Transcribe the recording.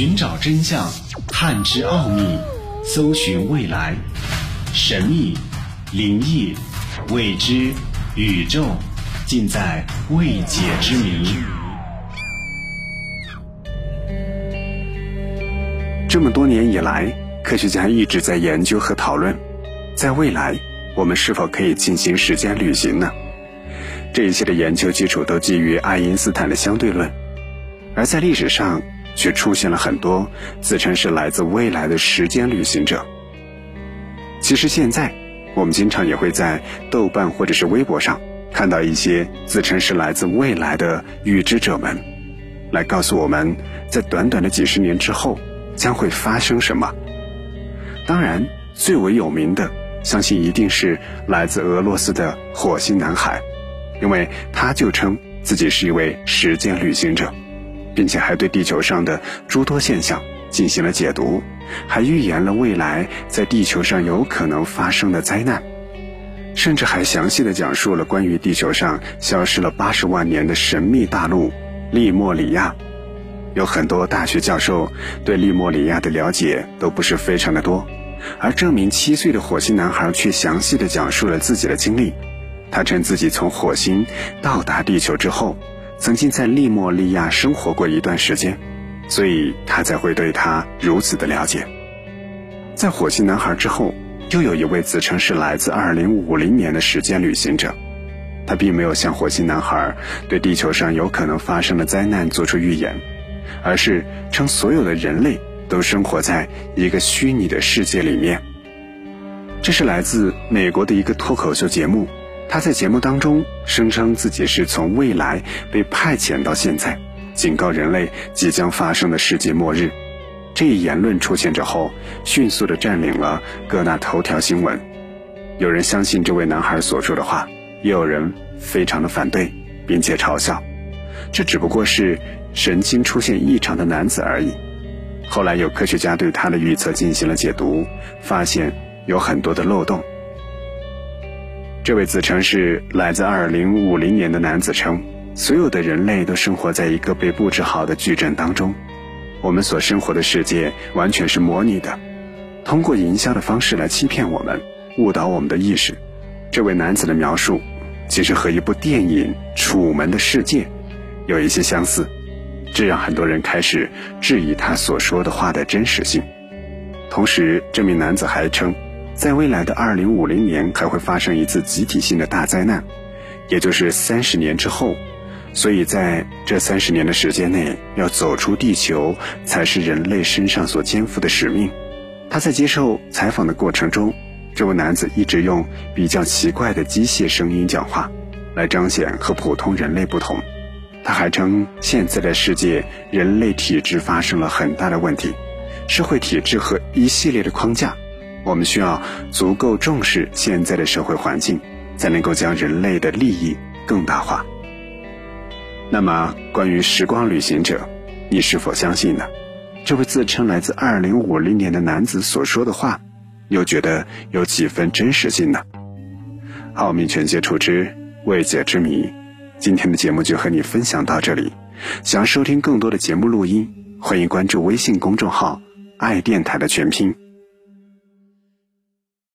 寻找真相，探知奥秘，搜寻未来，神秘、灵异、未知、宇宙，尽在未解之谜。这么多年以来，科学家一直在研究和讨论，在未来我们是否可以进行时间旅行呢？这一切的研究基础都基于爱因斯坦的相对论，而在历史上。却出现了很多自称是来自未来的时间旅行者。其实现在，我们经常也会在豆瓣或者是微博上看到一些自称是来自未来的预知者们，来告诉我们在短短的几十年之后将会发生什么。当然，最为有名的，相信一定是来自俄罗斯的火星男孩，因为他就称自己是一位时间旅行者。并且还对地球上的诸多现象进行了解读，还预言了未来在地球上有可能发生的灾难，甚至还详细的讲述了关于地球上消失了八十万年的神秘大陆利莫里亚。有很多大学教授对利莫里亚的了解都不是非常的多，而这名七岁的火星男孩却详细的讲述了自己的经历。他称自己从火星到达地球之后。曾经在利莫利亚生活过一段时间，所以他才会对他如此的了解。在火星男孩之后，又有一位自称是来自二零五零年的时间旅行者，他并没有像火星男孩对地球上有可能发生的灾难做出预言，而是称所有的人类都生活在一个虚拟的世界里面。这是来自美国的一个脱口秀节目。他在节目当中声称自己是从未来被派遣到现在，警告人类即将发生的世界末日。这一言论出现之后，迅速的占领了各大头条新闻。有人相信这位男孩所说的话，也有人非常的反对，并且嘲笑，这只不过是神经出现异常的男子而已。后来有科学家对他的预测进行了解读，发现有很多的漏洞。这位自称是来自二零五零年的男子称，所有的人类都生活在一个被布置好的矩阵当中，我们所生活的世界完全是模拟的，通过营销的方式来欺骗我们，误导我们的意识。这位男子的描述，其实和一部电影《楚门的世界》有一些相似，这让很多人开始质疑他所说的话的真实性。同时，这名男子还称。在未来的二零五零年，还会发生一次集体性的大灾难，也就是三十年之后。所以在这三十年的时间内，要走出地球，才是人类身上所肩负的使命。他在接受采访的过程中，这位男子一直用比较奇怪的机械声音讲话，来彰显和普通人类不同。他还称，现在的世界人类体质发生了很大的问题，社会体制和一系列的框架。我们需要足够重视现在的社会环境，才能够将人类的利益更大化。那么，关于时光旅行者，你是否相信呢？这位自称来自二零五零年的男子所说的话，又觉得有几分真实性呢？奥秘全接触之未解之谜，今天的节目就和你分享到这里。想要收听更多的节目录音，欢迎关注微信公众号“爱电台”的全拼。